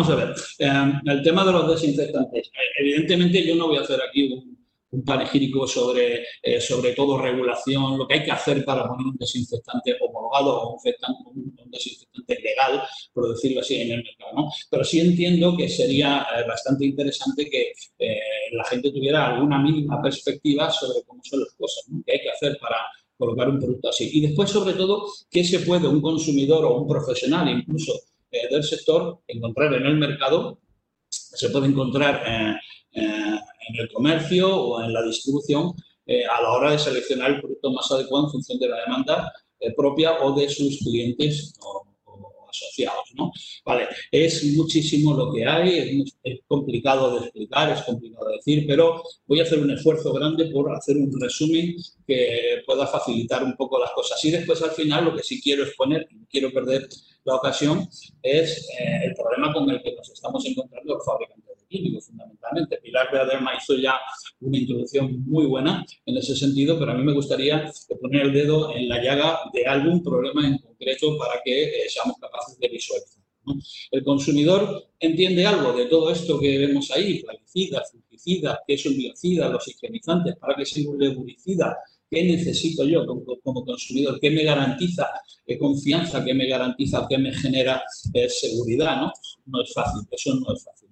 Vamos a ver. Eh, el tema de los desinfectantes. Eh, evidentemente yo no voy a hacer aquí un, un panegírico sobre, eh, sobre todo regulación, lo que hay que hacer para poner un desinfectante homologado o un, desinfectante legal, por decirlo así, en el mercado. Pero sí entiendo que sería eh, bastante interesante que la gente tuviera alguna mínima perspectiva sobre cómo son las cosas, ¿no? qué hay que hacer para colocar un producto así. Y después, sobre todo, qué se puede un consumidor o un profesional incluso del sector encontrar en el mercado, se puede encontrar en el comercio o en la distribución eh, a la hora de seleccionar el producto más adecuado en función de la demanda eh, propia o de sus clientes asociados. ¿no? Vale, es muchísimo lo que hay, es, complicado de explicar, es complicado de decir, pero voy a hacer un esfuerzo grande por hacer un resumen que pueda facilitar un poco las cosas. Y después al final lo que sí quiero exponer, no quiero perder la ocasión, es eh, el problema con el que nos estamos encontrando los fabricantes químicos, fundamentalmente. Pilar Beaderma hizo ya una introducción muy buena en ese sentido, pero a mí me gustaría poner el dedo en la llaga de algún problema en concreto para que eh, seamos capaces de visualizar. El consumidor entiende algo de todo esto que vemos ahí, plaguicida, fungicida, qué es un biocida, los higienizantes, para qué sirve un herbicida, qué necesito yo como, consumidor, qué me garantiza qué confianza, qué me garantiza, qué me genera eh, seguridad, ¿no? No es fácil, eso no es fácil.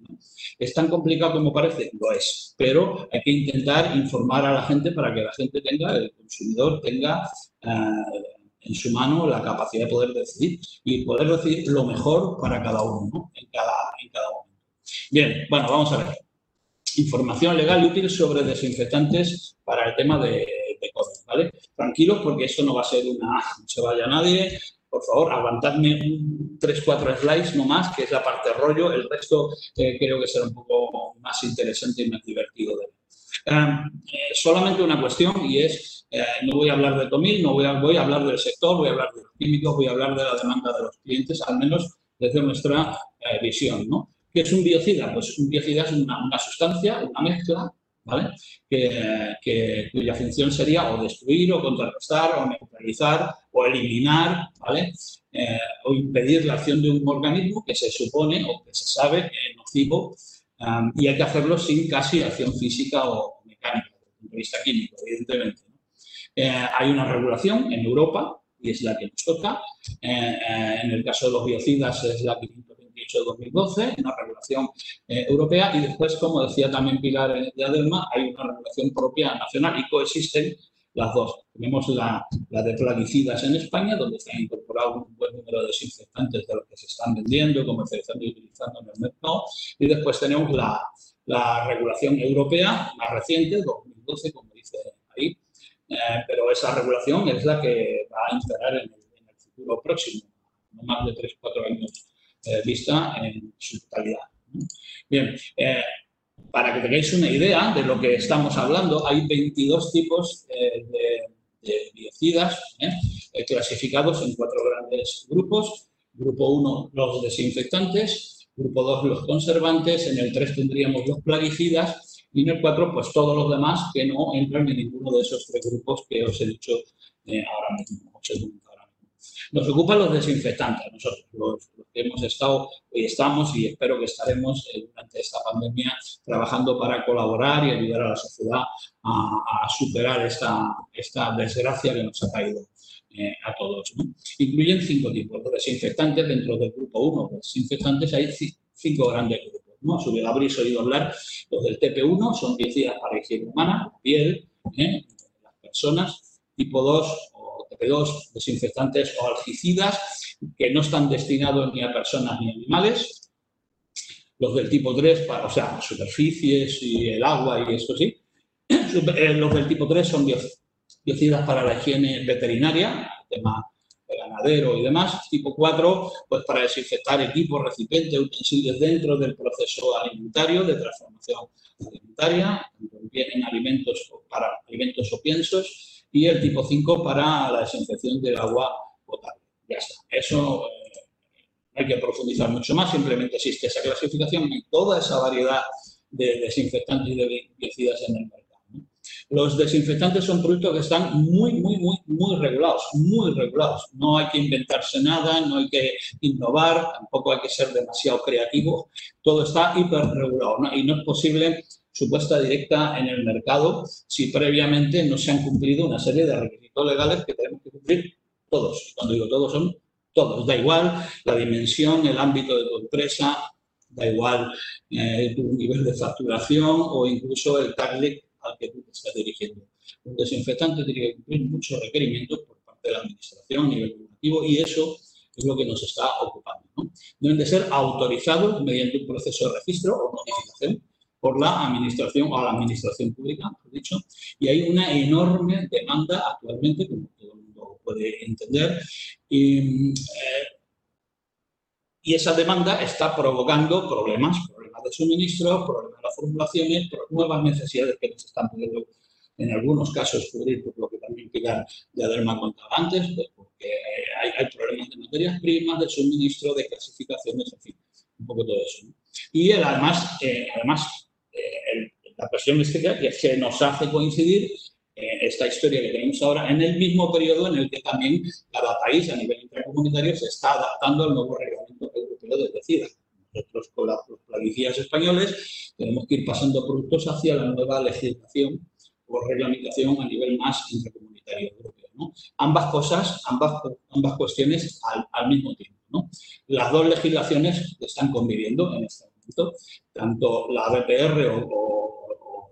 ¿Es tan complicado como parece? Lo es, pero hay que intentar informar a la gente para que la gente tenga, el consumidor tenga eh, en su mano la capacidad de poder decidir y poder decidir lo mejor para cada uno, en, cada, momento. Bien, bueno, vamos a ver. Información legal y útil sobre desinfectantes para el tema de, de COVID, ¿vale? Tranquilos porque eso no va a ser una, no se vaya nadie, por favor, aguantadme un 3-4 slides no más, que es la parte rollo, el resto eh, creo que será un poco más interesante y más divertido de. Eh, solamente una cuestión y es, eh, no voy a hablar de Tomil, no voy a, hablar del sector, voy a hablar de los químicos, voy a hablar de la demanda de los clientes, al menos desde nuestra visión. ¿no? ¿Qué es un biocida? Pues un biocida es una sustancia, una mezcla ¿vale? Que, que, cuya función sería o destruir o contrarrestar o neutralizar o eliminar ¿vale? Eh, o impedir la acción de un organismo que se supone o que se sabe que es nocivo um, y hay que hacerlo sin casi acción física o mecánica, desde el punto de vista químico, evidentemente. ¿no? Eh, hay una regulación en Europa y es la que nos toca. Eh, eh en el caso de los biocidas es la 500 2008-2012, una regulación eh, europea, y después, como decía también Pilar eh, de Adelma, hay una regulación propia nacional y coexisten las dos. Tenemos la, la, de plaguicidas en España, donde se han incorporado un buen número de desinfectantes de los que se están vendiendo, comercializando y utilizando en el mercado, y después tenemos la, la regulación europea más reciente, 2012, como dice ahí, eh, pero esa regulación es la que va a imperar en el, en el futuro próximo, no más de 3-4 años eh, vista en su totalidad. Bien, eh, para que tengáis una idea de lo que estamos hablando, hay 22 tipos eh, de, biocidas clasificados en cuatro grandes grupos. Grupo 1, los desinfectantes. Grupo 2, los conservantes. En el 3 tendríamos los plaguicidas. Y en el 4, pues todos los demás que no entran en ninguno de esos tres grupos que os he dicho ahora mismo. Nos ocupan los desinfectantes, nosotros, los, que hemos estado y estamos y espero que estaremos eh, durante esta pandemia trabajando para colaborar y ayudar a la sociedad a, superar esta, esta desgracia que nos ha caído eh, a todos. Incluyen cinco tipos de desinfectantes dentro del grupo 1. De desinfectantes hay cinco grandes grupos. ¿no? A habréis oído hablar los del TP1, son biocidas para higiene humana, piel, ¿eh? las personas. Tipo 2 2 desinfectantes o algicidas que no están destinados ni a personas ni a animales. Los del tipo 3, para, o sea, superficies y el agua y eso sí. Eh, los del tipo 3 son biocidas para la higiene veterinaria, tema de ganadero y demás. Tipo 4, pues para desinfectar equipos, recipientes, utensilios dentro del proceso alimentario, de transformación alimentaria, vienen alimentos para alimentos o piensos y el tipo 5 para la desinfección del agua potable. Ya está. Eso eh, hay que profundizar mucho más. Simplemente existe esa clasificación y toda esa variedad de desinfectantes y de biocidas en el mercado. Los desinfectantes son productos que están muy, muy, muy, muy regulados, muy regulados. No hay que inventarse nada, no hay que innovar, tampoco hay que ser demasiado creativo. Todo está hiper regulado y no es posible su puesta directa en el mercado si previamente no se han cumplido una serie de requisitos legales que tenemos que cumplir todos. Cuando digo todos, son todos. Da igual la dimensión, el ámbito de tu empresa, da igual eh, tu nivel de facturación o incluso el target al que tú te estás dirigiendo. Un desinfectante tiene que cumplir muchos requerimientos por parte de la administración a nivel normativo y eso es lo que nos está ocupando. Deben de ser autorizados mediante un proceso de registro o notificación por la administración o la administración pública, mejor dicho, y hay una enorme demanda actualmente, como todo el mundo puede entender, y, eh, y esa demanda está provocando problemas, problemas de suministro, problemas de las formulaciones, nuevas necesidades que nos están pudiendo en algunos casos cubrir, por lo que también Pilar de Adelma contaba antes, pues porque hay, problemas de materias primas, de suministro, de clasificaciones, en fin, un poco todo eso. Y además, eh, además eh, la presión es que nos hace coincidir eh, esta historia que tenemos ahora en el mismo periodo en el que también cada país a nivel intracomunitario se está adaptando al nuevo reglamento europeo de decida. Nosotros con los plaguicidas españoles tenemos que ir pasando productos hacia la nueva legislación o reglamentación a nivel más intracomunitario europeo. Ambas cosas, ambas, ambas cuestiones al, mismo tiempo. Las dos legislaciones están conviviendo en este tanto la BPR o,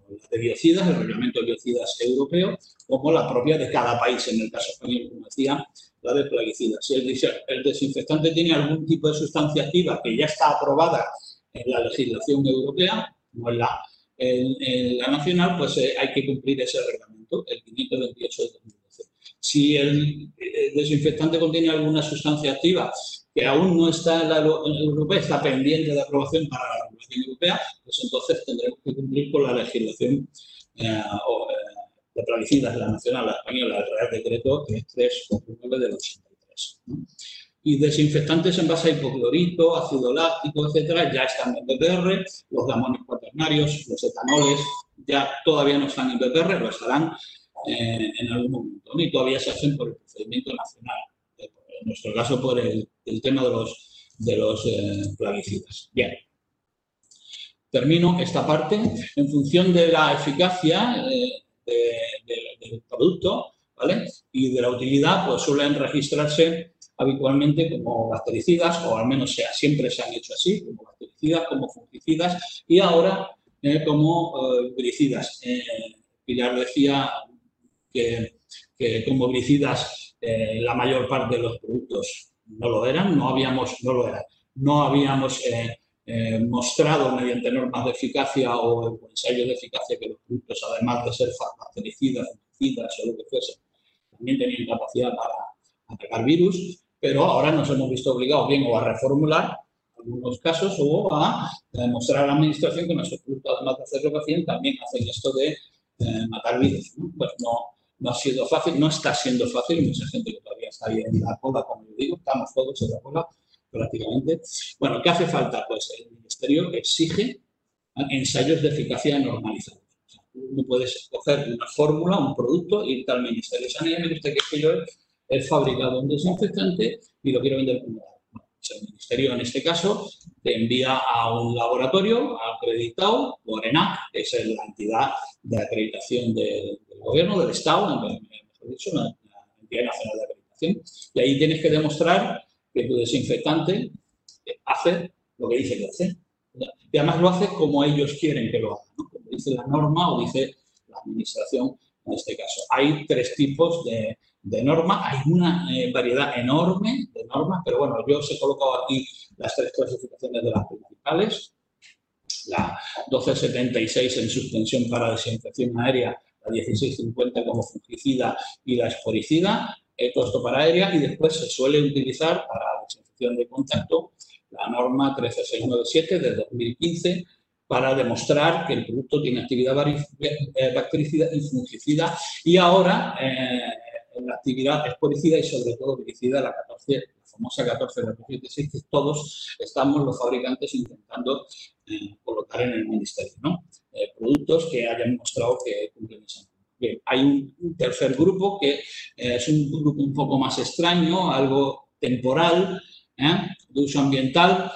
la de biocidas, el reglamento de biocidas europeo, como la propia de cada país, en el caso español, como decía, la de plaguicidas. Si el, desinfectante tiene algún tipo de sustancia activa que ya está aprobada en la legislación europea, no en la, la nacional, pues eh, hay que cumplir ese reglamento, el 528 de 2012. Si el, el desinfectante contiene alguna sustancia activa que aún no está en la europea, está pendiente de aprobación para la regulación europea, pues entonces tendremos que cumplir con la legislación eh, eh, de la nacional, la española, el Real Decreto 349 del 83. Y desinfectantes en base a hipoclorito, ácido láctico, etcétera, ya están en BPR, los gamonios cuaternarios, los etanoles, ya todavía no están en BPR, lo estarán eh, en algún momento, y todavía se hacen por el procedimiento nacional en nuestro caso por el, tema de los, de los eh, plaguicidas. Bien. Termino esta parte. En función de la eficacia eh, del producto ¿vale? y de la utilidad, pues suelen registrarse habitualmente como bactericidas, o al menos sea, siempre se han hecho así, como bactericidas, como fungicidas, y ahora eh, como bricidas. Pilar decía que, como bricidas eh, la mayor parte de los productos no lo eran, no habíamos, no lo no habíamos eh, eh, mostrado mediante normas de eficacia o ensayos de eficacia que los productos, además de ser fungicidas o lo que fuese, también tenían capacidad para atacar virus, pero ahora nos hemos visto obligados bien o a reformular algunos casos o a demostrar a la administración que nuestros productos, además de hacerlo que también hacen esto de matar virus. ¿no? Pues no, no ha sido fácil, no está siendo fácil, mucha gente que todavía está ahí en la cola, como yo digo, estamos todos en la cola prácticamente. Bueno, ¿qué hace falta? Pues el Ministerio exige ensayos de eficacia normalizados. no puedes coger una fórmula, un producto, irte al Ministerio de Sanidad y decirte que yo he fabricado un desinfectante y lo quiero vender como tal. El Ministerio, en este caso, te envía a un laboratorio acreditado por ENAC, que es la entidad de acreditación de, gobierno, del Estado, mejor dicho, la, entidad nacional de acreditación, y ahí tienes que demostrar que tu desinfectante hace lo que dice que hace. Y además lo hace como ellos quieren que lo haga, como dice la norma o dice la administración en este caso. Hay tres tipos de, de normas, hay una eh, variedad enorme normas, pero bueno, yo os he colocado aquí las tres clasificaciones de las principales. La 1276 en suspensión para desinfección aérea 1650 como fungicida y la esporicida, todo esto para aérea, y después se suele utilizar para la desinfección de contacto la norma 13697 de 2015 para demostrar que el producto tiene actividad eh, bactericida y fungicida y ahora eh, la actividad esporicida y sobre todo viricida, la 14, la famosa 14 1476 que todos estamos los fabricantes intentando colocar en el ministerio. ¿no? productos que hayan mostrado que cumplen esa Bien, hay un, tercer grupo que es un grupo un poco más extraño, algo temporal, de uso ambiental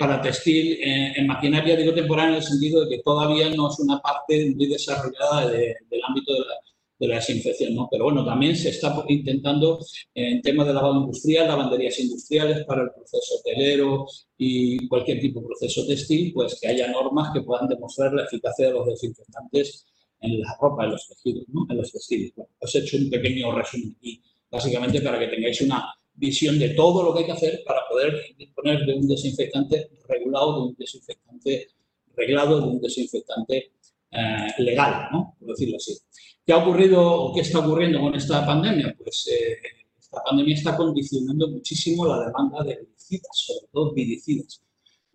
para textil en maquinaria, digo temporal en el sentido de que todavía no es una parte muy desarrollada del ámbito de la, de la desinfección, ¿no? Pero bueno, también se está intentando en temas de lavado industrial, lavanderías industriales para el proceso hotelero y cualquier tipo de proceso textil, pues que haya normas que puedan demostrar la eficacia de los desinfectantes en la ropa, en los tejidos, ¿no? en los textiles. os he hecho un pequeño resumen aquí, básicamente para que tengáis una visión de todo lo que hay que hacer para poder disponer de un desinfectante regulado, de un desinfectante reglado, de un desinfectante eh, legal, ¿no? por decirlo así. ¿Qué ha ocurrido o qué está ocurriendo con esta pandemia? Pues eh, esta pandemia está condicionando muchísimo la demanda de herbicidas, sobre todo vidicidas.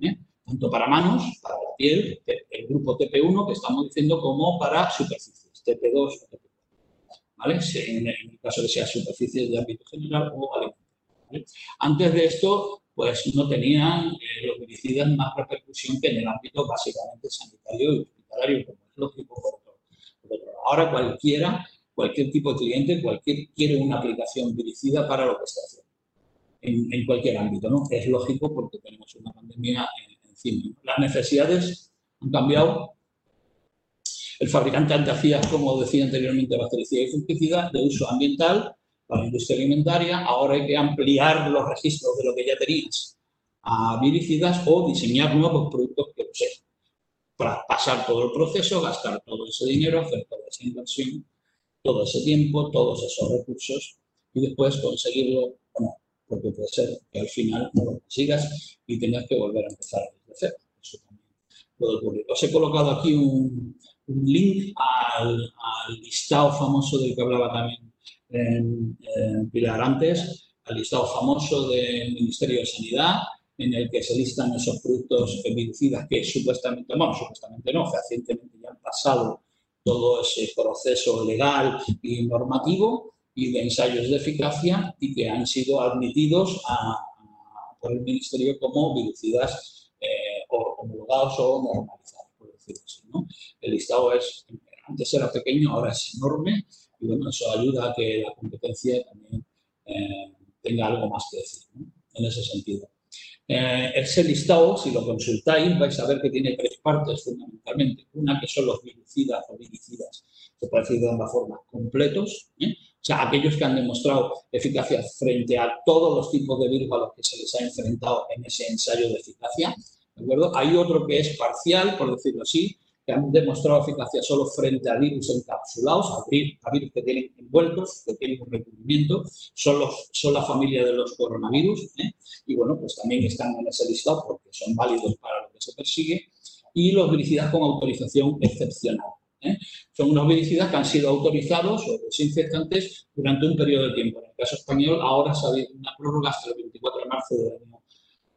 ¿eh? Tanto para manos, para la piel, el grupo TP1 que estamos diciendo, como para superficies, TP2 o TP4. ¿vale? En, el caso de sea superficies de ámbito general o alimentario. Antes de esto, pues no tenían eh, los herbicidas más repercusión que en el ámbito básicamente sanitario y hospitalario, como es lógico Ahora cualquiera, cualquier tipo de cliente, cualquier quiere una aplicación dirigida para lo que está haciendo. En, cualquier ámbito, ¿no? Es lógico porque tenemos una pandemia encima. Las necesidades han cambiado. El fabricante antes hacía, como decía anteriormente, bactericida y fungicida de uso ambiental para la industria alimentaria. Ahora hay que ampliar los registros de lo que ya tenías a viricidas o diseñar nuevos productos que usen para pasar todo el proceso, gastar todo ese dinero, hacer toda esa inversión, todo ese tiempo, todos esos recursos y después conseguirlo o no, porque puede ser que al final no lo consigas y tengas que volver a empezar desde cero. Eso también puede ocurrir. Os he colocado aquí un, link al, listado famoso del que hablaba también en Pilar antes, al listado famoso del Ministerio de Sanidad, en el que se listan esos productos herbicidas que supuestamente, bueno, supuestamente no, fehacientemente ya han pasado todo ese proceso legal y normativo y de ensayos de eficacia y que han sido admitidos por el Ministerio como herbicidas eh, homologados o normalizados, por decirlo así. ¿no? El listado es, antes era pequeño, ahora es enorme y bueno, eso ayuda a que la competencia también eh, tenga algo más que decir en ese sentido. Eh, ese listado, si lo consultáis, vais a ver que tiene tres partes fundamentalmente. Una que son los viricidas o viricidas, se puede decir de ambas formas, completos, ¿eh? o sea, aquellos que han demostrado eficacia frente a todos los tipos de virus a los que se les ha enfrentado en ese ensayo de eficacia. ¿de acuerdo? Hay otro que es parcial, por decirlo así, que han demostrado eficacia solo frente a virus encapsulados, a virus, que tienen envueltos, que tienen un recubrimiento, son, son la familia de los coronavirus, ¿eh? y bueno, pues también están en ese listado porque son válidos para lo que se persigue, y los viricidas con autorización excepcional. ¿eh? Son unos viricidas que han sido autorizados o desinfectantes durante un periodo de tiempo. En el caso español, ahora se ha habido una prórroga hasta el 24 de marzo del año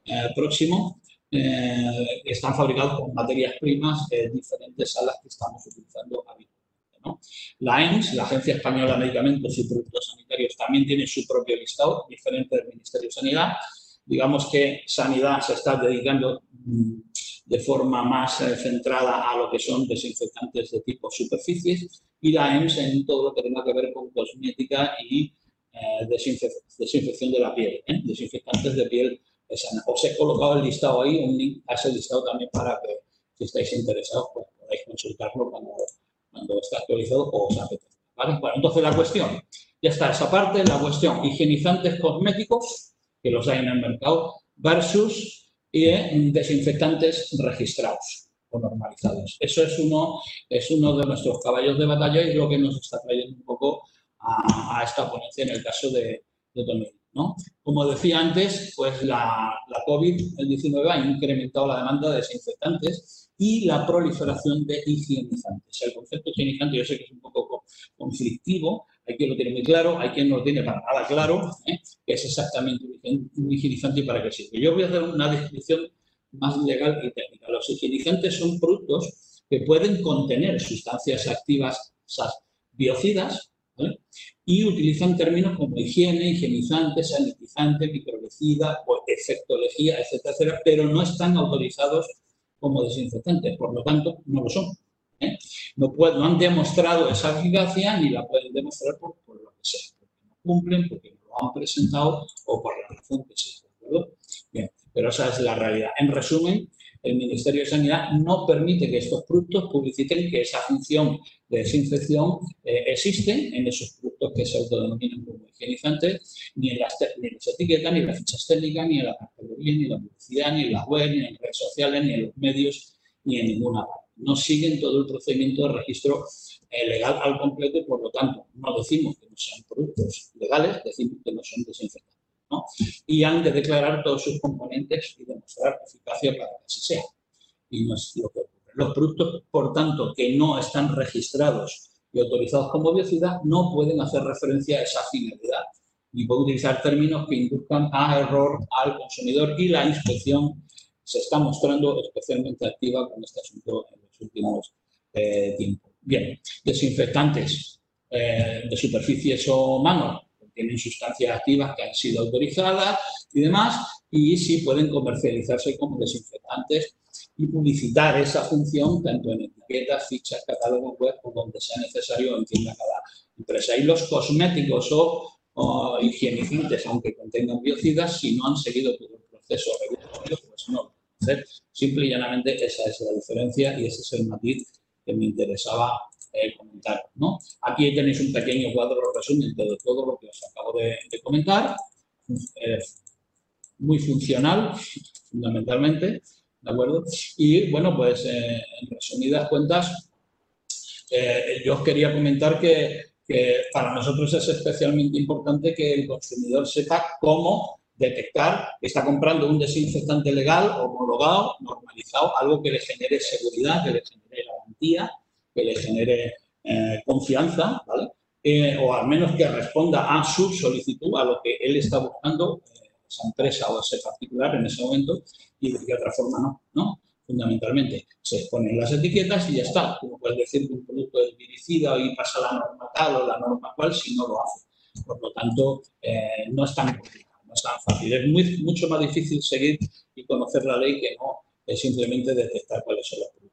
eh, próximo, eh, están fabricados con materias primas eh, diferentes a las que estamos utilizando habitualmente. La EMS, la Agencia Española de Medicamentos y Productos Sanitarios, también tiene su propio listado, diferente del Ministerio de Sanidad. Digamos que Sanidad se está dedicando mm, de forma más eh, centrada a lo que son desinfectantes de tipo superficies y la EMS en todo lo que tenga que ver con cosmética y desinfección de la piel, desinfectantes de piel os he colocado el listado ahí, un link a ese listado también para que, si estáis interesados, pues podáis consultarlo cuando, cuando esté actualizado o os apetezca. ¿vale? Bueno, entonces la cuestión, ya está esa parte, la cuestión higienizantes cosméticos, que los hay en el mercado, versus eh, desinfectantes registrados o normalizados. Eso es uno, es uno de nuestros caballos de batalla y lo que nos está trayendo un poco a, esta ponencia en el caso de, de como decía antes, pues la, la COVID-19 ha incrementado la demanda de desinfectantes y la proliferación de higienizantes. El concepto higienizante yo sé que es un poco conflictivo, hay quien lo tiene muy claro, hay quien no lo tiene para nada claro, ¿eh? que es exactamente un higienizante y para qué sirve. Yo voy a hacer una descripción más legal y técnica. Los higienizantes son productos que pueden contener sustancias activas biocidas y utilizan términos como higiene, higienizante, sanitizante, microbicida efectología, etcétera, etcétera, pero no están autorizados como desinfectantes, por lo tanto, no lo son. ¿eh? No, no, han demostrado esa eficacia ni la pueden demostrar por, lo que sea, porque no cumplen, porque no lo han presentado o por la razón que sea. Bien, pero esa es la realidad. En resumen, el Ministerio de Sanidad no permite que estos productos publiciten que esa función de desinfección eh, existe en esos productos que se autodenominan como higienizantes, ni en, las, etiquetas, ni en las fichas técnicas, ni en la categoría, ni en la publicidad, ni en la web, ni en redes sociales, ni en los medios, ni en ninguna parte. No siguen todo el procedimiento de registro eh, legal al completo y, por lo tanto, no decimos que no sean productos legales, decimos que no son desinfectantes. Y han de declarar todos sus componentes y demostrar eficacia para que así sea. Y no es lo que ocurre. Los productos, por tanto, que no están registrados y autorizados como biocida, no pueden hacer referencia a esa finalidad ni pueden utilizar términos que induzcan a error al consumidor y la inspección se está mostrando especialmente activa con este asunto en los últimos eh, tiempos. Bien, desinfectantes eh, de superficies o manos tienen sustancias activas que han sido autorizadas y demás, y sí pueden comercializarse como desinfectantes y publicitar esa función tanto en etiquetas, fichas, catálogos web o donde sea necesario en cada empresa. Y los cosméticos o, higienizantes, aunque contengan biocidas, si no han seguido todo el proceso regulatorio, pues no. Simple y llanamente esa es la diferencia y ese es el matiz que me interesaba eh, comentar. ¿no? Aquí tenéis un pequeño cuadro resumen de todo lo que os acabo de, comentar. Eh, muy funcional, fundamentalmente. ¿De acuerdo? Y bueno, pues eh, en resumidas cuentas, yo os quería comentar que, que para nosotros es especialmente importante que el consumidor sepa cómo detectar que está comprando un desinfectante legal, homologado, normalizado, algo que le genere seguridad, que le genere garantía que le genere eh, confianza, ¿vale? Eh, o al menos que responda a su solicitud, a lo que él está buscando, eh, esa empresa o ese particular en ese momento, y de que otra forma no, ¿no? Fundamentalmente, se ponen las etiquetas y ya está. Tú puedes decir que un producto es dirigida y pasa la norma tal o la norma cual si no lo hace. Por lo tanto, no es tan complicado, no es tan fácil. Es muy, mucho más difícil seguir y conocer la ley que no simplemente detectar cuáles son los productos.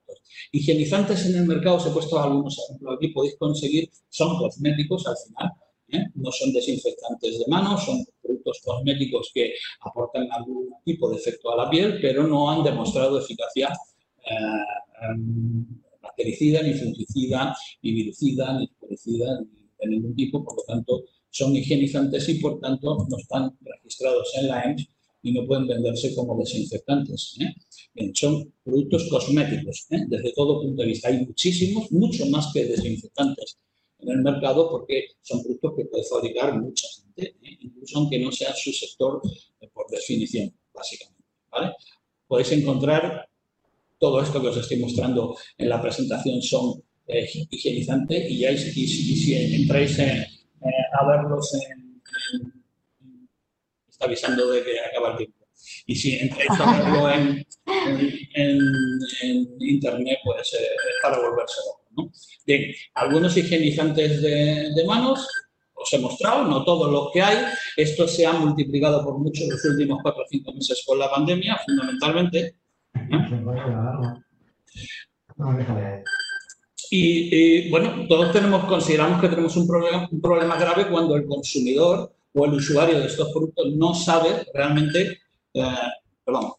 Higienizantes en el mercado, os he puesto algunos ejemplos aquí, podéis conseguir, son cosméticos al final, ¿eh? no son desinfectantes de manos, son productos cosméticos que aportan algún tipo de efecto a la piel, pero no han demostrado eficacia eh, bactericida, ni fungicida, ni virucida, ni poricida, ni de ningún tipo, por lo tanto, son higienizantes y por tanto no están registrados en la EMS y no pueden venderse como desinfectantes. ¿eh? son productos cosméticos, ¿eh? desde todo punto de vista. Hay muchísimos, mucho más que desinfectantes en el mercado porque son productos que puede fabricar mucha gente, ¿eh? incluso aunque no sea su sector por definición, básicamente. Podéis encontrar todo esto que os estoy mostrando en la presentación son higienizantes y, ya, y, si entráis a verlos en avisando de que acaba el tiempo. Y si entráis a verlo en, internet, pues eh, es para volverse. ¿no? Bien, algunos higienizantes de, manos os he mostrado, no todos los que hay. Esto se ha multiplicado por mucho los últimos cuatro o cinco meses con la pandemia, fundamentalmente. Y, bueno, todos tenemos, consideramos que tenemos un problema, un problema grave cuando el consumidor o el usuario de estos productos no sabe realmente, eh, perdón,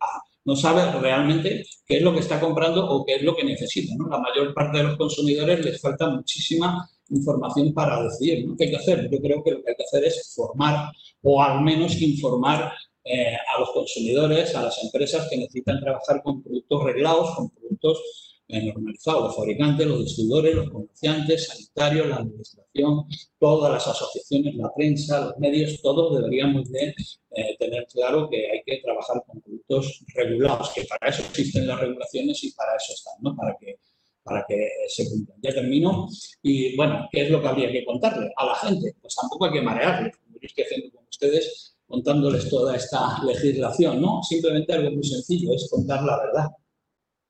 ah, no sabe realmente qué es lo que está comprando o qué es lo que necesita. ¿no? La mayor parte de los consumidores les falta muchísima información para decidir qué hay que hacer. Yo creo que lo que hay que hacer es formar o al menos informar eh, a los consumidores, a las empresas que necesitan trabajar con productos reglados, con productos normalizado, los fabricantes, los distribuidores, los comerciantes, sanitarios, la administración, todas las asociaciones, la prensa, los medios, todos deberíamos de eh, tener claro que hay que trabajar con productos regulados, que para eso existen las regulaciones y para eso están, ¿no? Para que, para que se cumplan. Ya termino. Y bueno, ¿qué es lo que habría que contarle a la gente? Pues tampoco hay que marearle, como estoy haciendo con ustedes, contándoles toda esta legislación, ¿no? Simplemente algo muy sencillo, es contar la verdad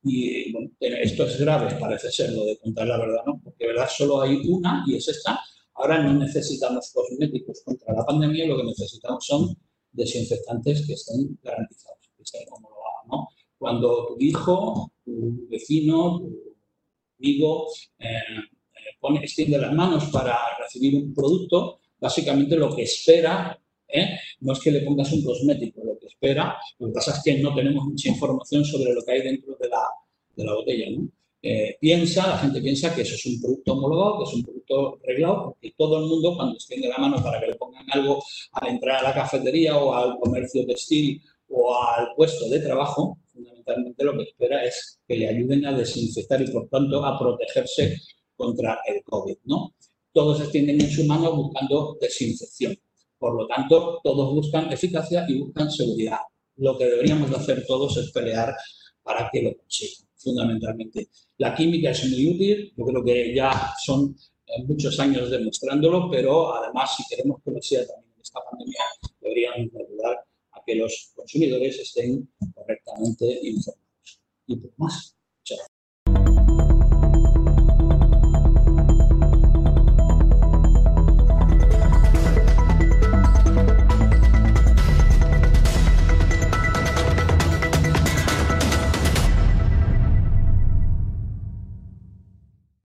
y bueno, esto es grave, parece ser, lo de contar la verdad, ¿no? Porque verdad solo hay una y es esta. Ahora no necesitamos cosméticos contra la pandemia, lo que necesitamos son desinfectantes que estén garantizados. Cuando tu hijo, tu vecino, tu amigo pone, extiende las manos para recibir un producto, básicamente lo que espera no es que le pongas un cosmético, lo que espera, lo que pasa es que no tenemos mucha información sobre lo que hay dentro de la, de la botella. ¿no? Eh, piensa, la gente piensa que eso es un producto homologado, que es un producto reglado, porque todo el mundo cuando extiende la mano para que le pongan algo al entrar a la cafetería o al comercio textil o al puesto de trabajo, fundamentalmente lo que espera es que le ayuden a desinfectar y por tanto a protegerse contra el COVID. ¿no? Todos extienden en su mano buscando desinfección. Por lo tanto, todos buscan eficacia y buscan seguridad. Lo que deberíamos de hacer todos es pelear para que lo consigan fundamentalmente. La química es muy útil, yo creo que ya son eh, muchos años demostrándolo, pero además si queremos que lo sea también en esta pandemia, deberíamos ayudar a que los consumidores estén correctamente informados. Y por más.